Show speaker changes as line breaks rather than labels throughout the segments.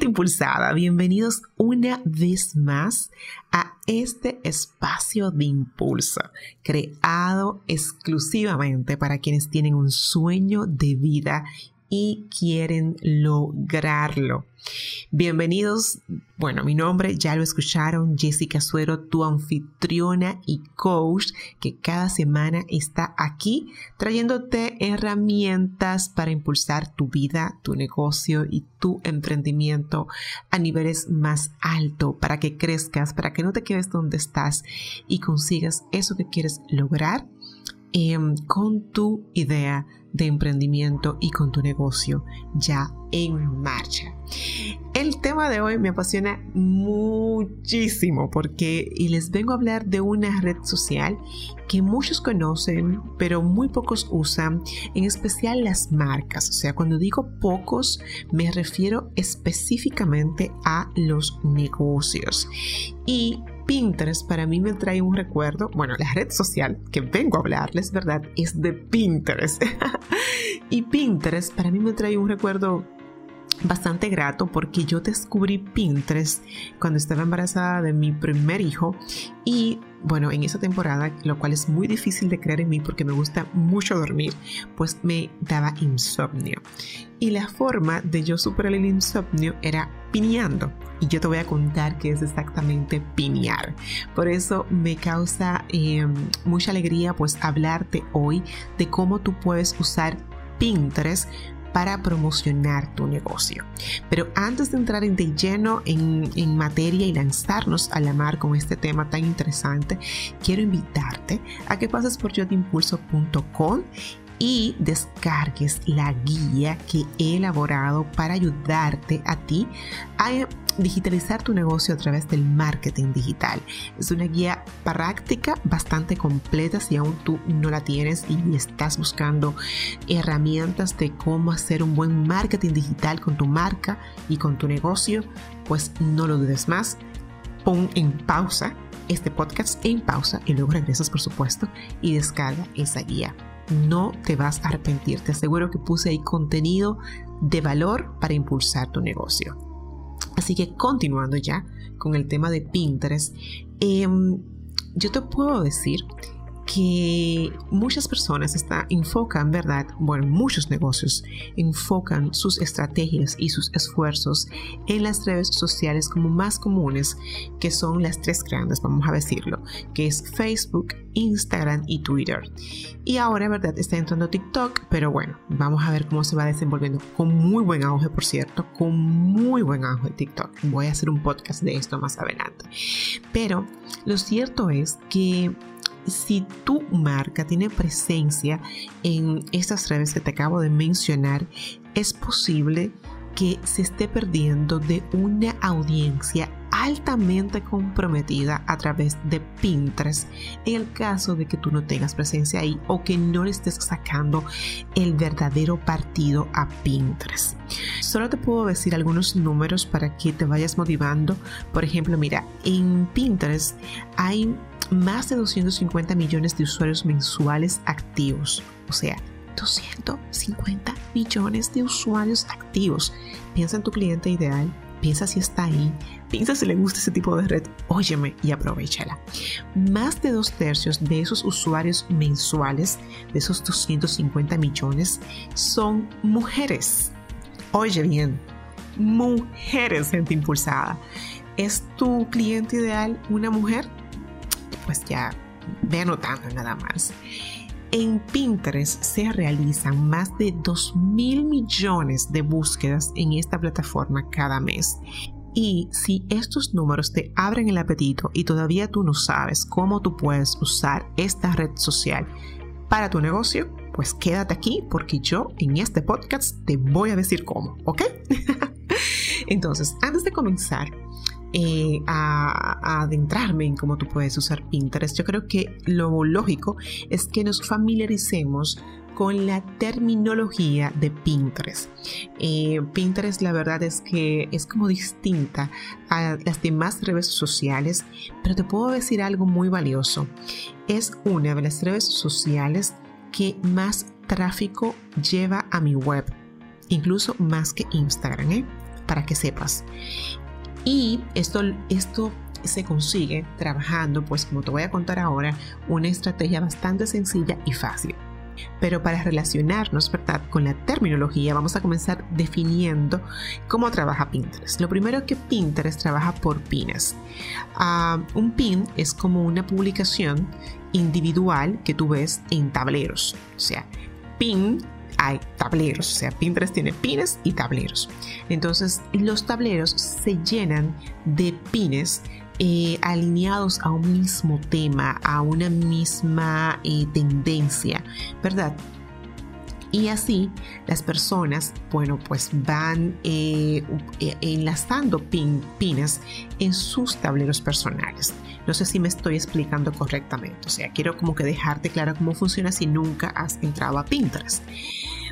Impulsada, bienvenidos una vez más a este espacio de impulso creado exclusivamente para quienes tienen un sueño de vida y quieren lograrlo. Bienvenidos, bueno, mi nombre ya lo escucharon, Jessica Suero, tu anfitriona y coach que cada semana está aquí trayéndote herramientas para impulsar tu vida, tu negocio y tu emprendimiento a niveles más altos, para que crezcas, para que no te quedes donde estás y consigas eso que quieres lograr em, con tu idea de emprendimiento y con tu negocio ya en marcha. El tema de hoy me apasiona muchísimo porque y les vengo a hablar de una red social que muchos conocen, pero muy pocos usan, en especial las marcas. O sea, cuando digo pocos, me refiero específicamente a los negocios. Y Pinterest para mí me trae un recuerdo, bueno, la red social que vengo a hablarles, ¿verdad? Es de Pinterest. y Pinterest para mí me trae un recuerdo bastante grato porque yo descubrí Pinterest cuando estaba embarazada de mi primer hijo y bueno, en esa temporada, lo cual es muy difícil de creer en mí porque me gusta mucho dormir, pues me daba insomnio. Y la forma de yo superar el insomnio era pineando. Y yo te voy a contar qué es exactamente pinear. Por eso me causa em, mucha alegría pues hablarte hoy de cómo tú puedes usar Pinterest para promocionar tu negocio. Pero antes de entrar en de lleno en, en, materia y lanzarnos a la mar con este tema tan interesante, quiero invitarte a que pases por yotimpulso.com y descargues la guía que he elaborado para ayudarte a ti a digitalizar tu negocio a través del marketing digital. Es una guía práctica bastante completa si aún tú no la tienes y estás buscando herramientas de cómo hacer un buen marketing digital con tu marca y con tu negocio, pues no lo dudes más. Pon en pausa este podcast en pausa y luego regresas por supuesto y descarga esa guía. No te vas a arrepentir, te aseguro que puse ahí contenido de valor para impulsar tu negocio. Así que continuando ya con el tema de Pinterest, em, yo te puedo decir que muchas personas está, enfocan, ¿verdad? Bueno, muchos negocios enfocan sus estrategias y sus esfuerzos en las redes sociales como más comunes, que son las tres grandes, vamos a decirlo, que es Facebook, Instagram y Twitter. Y ahora, ¿verdad? Está entrando TikTok, pero bueno, vamos a ver cómo se va desenvolviendo. Con muy buen auge, por cierto, con muy buen auge TikTok. Voy a hacer un podcast de esto más adelante. Pero lo cierto es que si tu marca tiene presencia en estas redes que te acabo de mencionar, es posible que se esté perdiendo de una audiencia altamente comprometida a través de Pinterest en el caso de que tú no tengas presencia ahí o que no le estés sacando el verdadero partido a Pinterest. Solo te puedo decir algunos números para que te vayas motivando. Por ejemplo, mira, en Pinterest hay más de 250 millones de usuarios mensuales activos. O sea, 250 millones de usuarios activos. Piensa en tu cliente ideal, piensa si está ahí, piensa si le gusta ese tipo de red, óyeme y aprovechala. Más de dos tercios de esos usuarios mensuales, de esos 250 millones, son mujeres. Oye bien, mujeres, gente impulsada. ¿Es tu cliente ideal una mujer? Pues ya ve anotando nada más. En Pinterest se realizan más de 2 mil millones de búsquedas en esta plataforma cada mes. Y si estos números te abren el apetito y todavía tú no sabes cómo tú puedes usar esta red social para tu negocio, pues quédate aquí porque yo en este podcast te voy a decir cómo, ¿ok? Entonces, antes de comenzar, a, adentrarme en cómo tú puedes usar Pinterest, yo creo que lo lógico es que nos familiaricemos con la terminología de Pinterest. Eh, Pinterest la verdad es que es como distinta a las demás redes sociales, pero te puedo decir algo muy valioso. Es una de las redes sociales que más tráfico lleva a mi web, incluso más que Instagram, ¿eh? para que sepas. Y esto, esto se consigue trabajando, pues como te voy a contar ahora, una estrategia bastante sencilla y fácil. Pero para relacionarnos ¿verdad? con la terminología vamos a comenzar definiendo cómo trabaja Pinterest. Lo primero que Pinterest trabaja por pines. Ah, un pin es como una publicación individual que tú ves en tableros. O sea, pin hay tableros, o sea, Pinterest tiene pines y tableros. Entonces, los tableros se llenan de pines eh, alineados a un mismo tema, a una misma eh, tendencia, ¿verdad? Y así las personas, bueno, pues van eh, enlazando pines en sus tableros personales. No sé si me estoy explicando correctamente. O sea, quiero como que dejarte claro cómo funciona si nunca has entrado a Pinterest.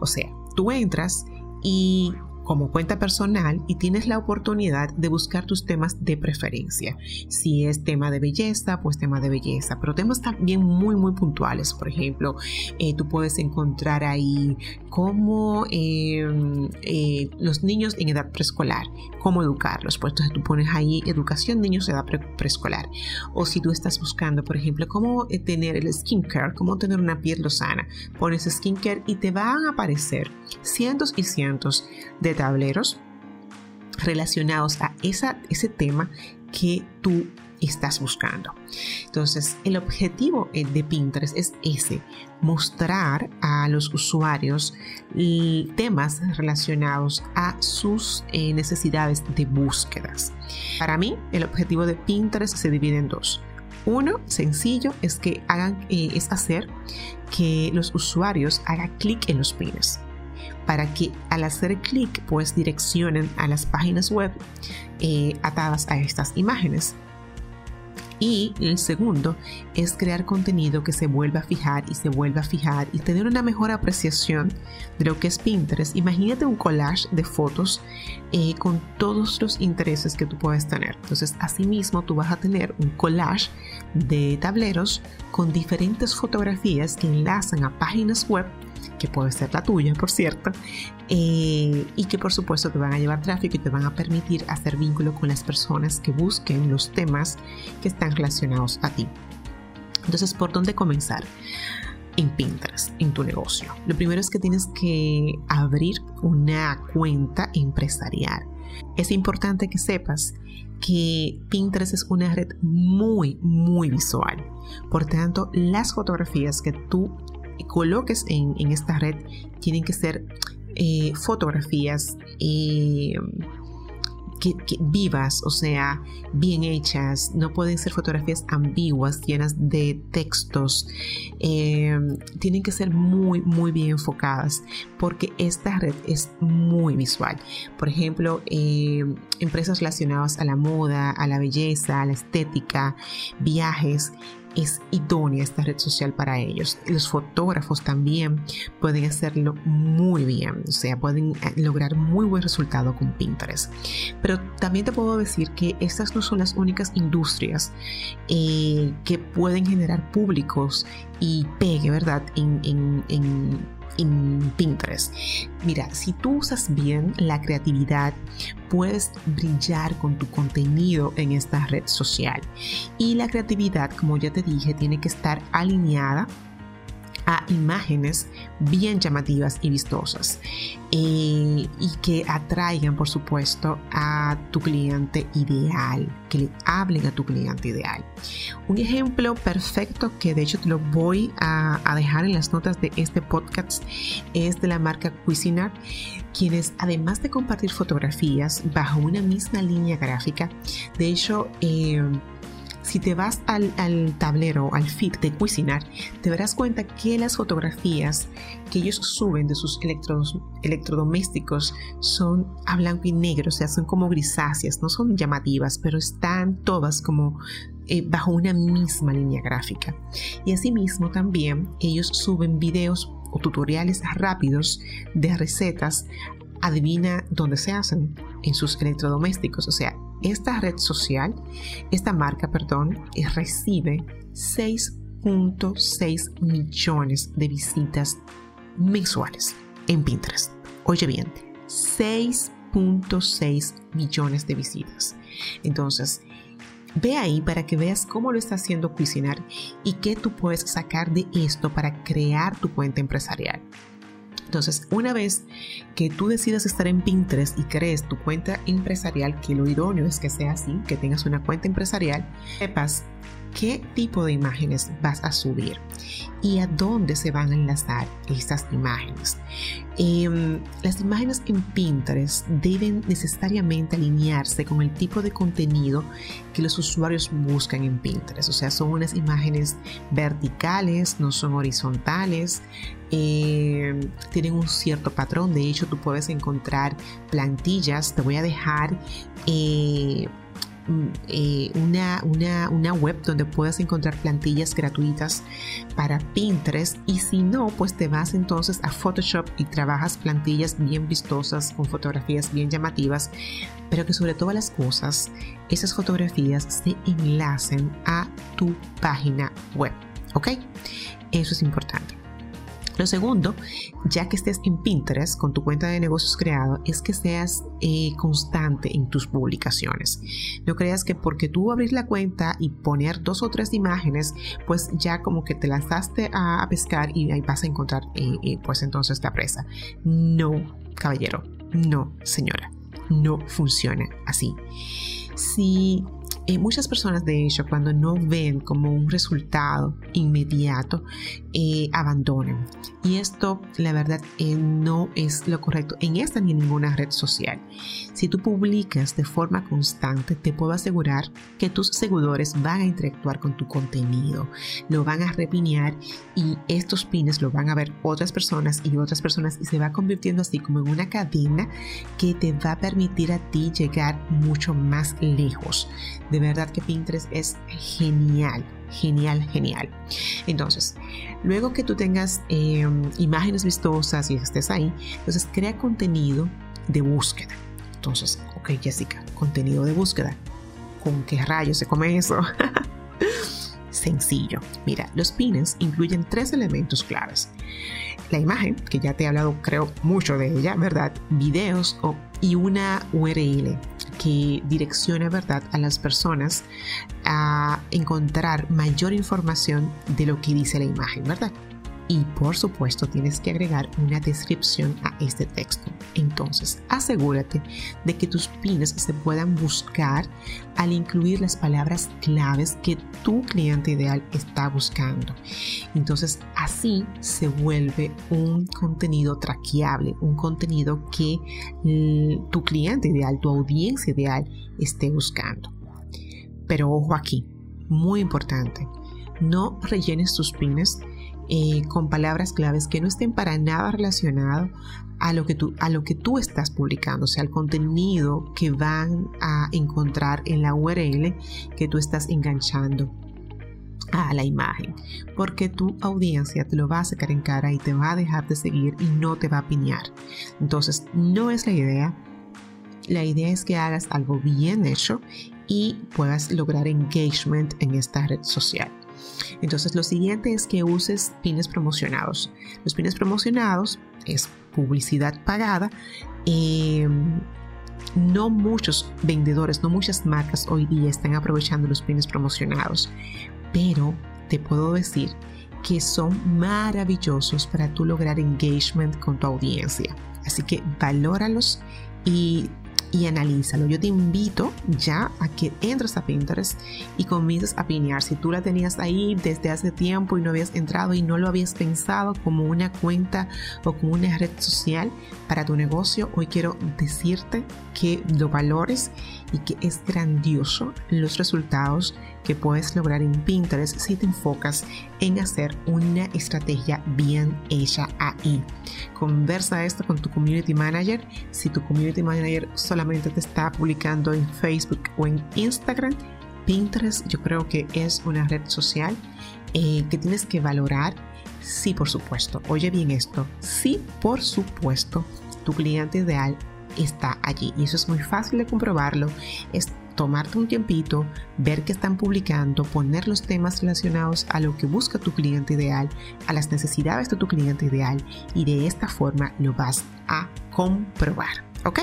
O sea, tú entras y como cuenta personal y tienes la oportunidad de buscar tus temas de preferencia. Si es tema de belleza, pues tema de belleza, pero temas también muy, muy puntuales. Por ejemplo, eh, tú puedes encontrar ahí cómo em, eh, los niños en edad preescolar, cómo educarlos. Pues entonces tú pones ahí educación niños en edad preescolar. O si tú estás buscando, por ejemplo, cómo eh, tener el skincare, cómo tener una piel sana, pones skincare y te van a aparecer cientos y cientos de tableros relacionados a ese tema que tú estás buscando. Entonces, el objetivo eh, de Pinterest es ese, mostrar a los usuarios temas relacionados a sus eh, necesidades de búsquedas. Para mí, el objetivo de Pinterest se divide en dos. Uno, sencillo, es que hagan, eh, es hacer que los usuarios hagan clic en los pines para que al hacer clic pues direccionen a las páginas web eh, atadas a estas imágenes. Y el segundo es crear contenido que se vuelva a fijar y se vuelva a fijar y tener una mejor apreciación de lo que es Pinterest. Imagínate un collage de fotos eh, con todos los intereses que tú puedes tener. Entonces, asimismo, tú vas a tener un collage de tableros con diferentes fotografías que enlazan a páginas web que puede ser la tuya, por cierto, eh, y que por supuesto te van a llevar tráfico y te van a permitir hacer vínculo con las personas que busquen los temas que están relacionados a ti. Entonces, ¿por dónde comenzar? En Pinterest, en tu negocio. Lo primero es que tienes que abrir una cuenta empresarial. Es importante que sepas que Pinterest es una red muy, muy visual. Por tanto, las fotografías que tú coloques en, esta red tienen que ser eh, fotografías eh, que, vivas, o sea, bien hechas, no pueden ser fotografías ambiguas, llenas de textos, eh, tienen que ser muy, muy bien enfocadas, porque esta red es muy visual. Por ejemplo, empresas relacionadas a la moda, a la belleza, a la estética, viajes, es idónea esta red social para ellos. Los fotógrafos también pueden hacerlo muy bien, o sea, pueden eh, lograr muy buen resultado con Pinterest. Pero también te puedo decir que estas no son las únicas industrias eh, que pueden generar públicos y pegue, ¿verdad? Pinterest. Mira, si tú usas bien la creatividad, puedes brillar con tu contenido en esta red social. Y la creatividad, como ya te dije, tiene que estar alineada imágenes bien llamativas y vistosas eh, y que atraigan por supuesto a tu cliente ideal, que le hablen a tu cliente ideal. Un ejemplo perfecto que de hecho te lo voy a, dejar en las notas de este podcast es de la marca Cuisinart, quienes además de compartir fotografías bajo una misma línea gráfica, de hecho eh, si te vas al, tablero, al feed de Cuisinar, te darás cuenta que las fotografías que ellos suben de sus electrodomésticos son a blanco y negro, o sea, son como grisáceas, no son llamativas, pero están todas como eh, bajo una misma línea gráfica. Y asimismo también ellos suben videos o tutoriales rápidos de recetas adivina dónde se hacen, en sus electrodomésticos. O sea, esta red social, esta marca, perdón, recibe 6.6 millones de visitas mensuales en Pinterest. Oye bien, 6.6 millones de visitas. Entonces, Ve ahí para que veas cómo lo está haciendo Cuisinar y qué tú puedes sacar de esto para crear tu cuenta empresarial. Entonces, una vez que tú decidas estar en Pinterest y crees tu cuenta empresarial, que lo idóneo es que sea así, que tengas una cuenta empresarial, sepas qué tipo de imágenes vas a subir y a dónde se van a enlazar estas imágenes. Em, las imágenes en Pinterest deben necesariamente alinearse con el tipo de contenido que los usuarios buscan en Pinterest. O sea, son unas imágenes verticales, no son horizontales, em, tienen un cierto patrón. De hecho, tú puedes encontrar plantillas. Te voy a dejar eh, eh, una, una, web donde puedas encontrar plantillas gratuitas para Pinterest y si no, pues te vas entonces a Photoshop y trabajas plantillas bien vistosas con fotografías bien llamativas, pero que sobre todas las cosas esas fotografías se enlacen a tu página web, ¿ok? Eso es importante. Lo segundo, ya que estés en Pinterest con tu cuenta de negocios creado, es que seas eh, constante en tus publicaciones. No creas que porque tú abrir la cuenta y poner dos o tres imágenes, pues ya como que te lanzaste a, pescar y ahí vas a encontrar eh, eh, pues entonces esta presa. No, caballero, no, señora, no funciona así. Si eh, muchas personas, de hecho, cuando no ven como un resultado inmediato, eh, abandonan. Y esto, la verdad, eh, no es lo correcto en esta ni en ninguna red social. Si tú publicas de forma constante, te puedo asegurar que tus seguidores van a interactuar con tu contenido, lo van a repinear y estos pines lo van a ver otras personas y otras personas y se va convirtiendo así como en una cadena que te va a permitir a ti llegar mucho más lejos. Verdad que Pinterest es genial, genial, genial. Entonces, luego que tú tengas em, imágenes vistosas y estés ahí, entonces crea contenido de búsqueda. Entonces, ok Jessica, contenido de búsqueda. ¿Con qué rayos se come eso? Sencillo. Mira, los pines incluyen tres elementos claves. La imagen, que ya te he hablado creo mucho de ella, ¿verdad? Videos y una URL que direcciona ¿verdad? a las personas a encontrar mayor información de lo que dice la imagen, ¿verdad? Y por supuesto tienes que agregar una descripción a este texto. Entonces, asegúrate de que tus pines se puedan buscar al incluir las palabras claves que tu cliente ideal está buscando. Entonces, así se vuelve un contenido traqueable, un contenido que tu cliente ideal, tu audiencia ideal esté buscando. Pero ojo aquí, muy importante, no rellenes tus pines eh, con palabras claves que no estén para nada relacionados a lo, que tú, a lo que tú estás publicando, o sea, al contenido que van a encontrar en la URL que tú estás enganchando a la imagen, porque tu audiencia te lo va a sacar en cara y te va a dejar de seguir y no te va a piñar. Entonces, no es la idea. La idea es que hagas algo bien hecho y puedas lograr engagement en esta red social. Entonces lo siguiente es que uses pines promocionados. Los pines promocionados es publicidad pagada. Em, no muchos vendedores, no muchas marcas hoy día están aprovechando los pines promocionados, pero te puedo decir que son maravillosos para tú lograr engagement con tu audiencia. Así que valóralos y y analízalo. Yo te invito ya a que entres a Pinterest y comiences a pinear. Si tú la tenías ahí desde hace tiempo y no habías entrado y no lo habías pensado como una cuenta o como una red social para tu negocio, hoy quiero decirte que lo valores y que es grandioso los resultados que puedes lograr en Pinterest si te enfocas en hacer una estrategia bien hecha ahí. Conversa esto con tu community manager. Si tu community manager solamente te está publicando en Facebook o en Instagram, Pinterest yo creo que es una red social eh, que tienes que valorar. Sí, por supuesto. Oye bien esto. Sí, por supuesto. Tu cliente ideal está allí. Y eso es muy fácil de comprobarlo. Tomarte un tiempito, ver qué están publicando, poner los temas relacionados a lo que busca tu cliente ideal, a las necesidades de tu cliente ideal y de esta forma lo vas a comprobar. ¿Ok?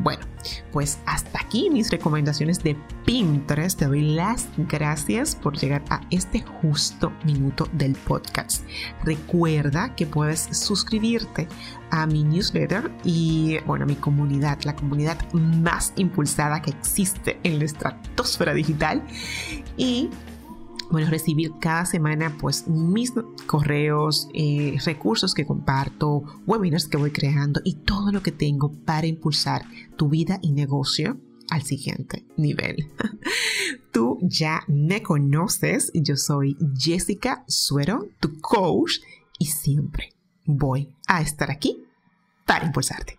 Bueno, pues hasta aquí mis recomendaciones de Pinterest. Te doy las gracias por llegar a este justo minuto del podcast. Recuerda que puedes suscribirte a mi newsletter y, bueno, a mi comunidad, la comunidad más impulsada que existe en la estratosfera digital. Y bueno, recibir cada semana pues mis correos, eh, recursos que comparto, webinars que voy creando y todo lo que tengo para impulsar tu vida y negocio al siguiente nivel. Tú ya me conoces, yo soy Jessica Suero, tu coach y siempre voy a estar aquí para impulsarte.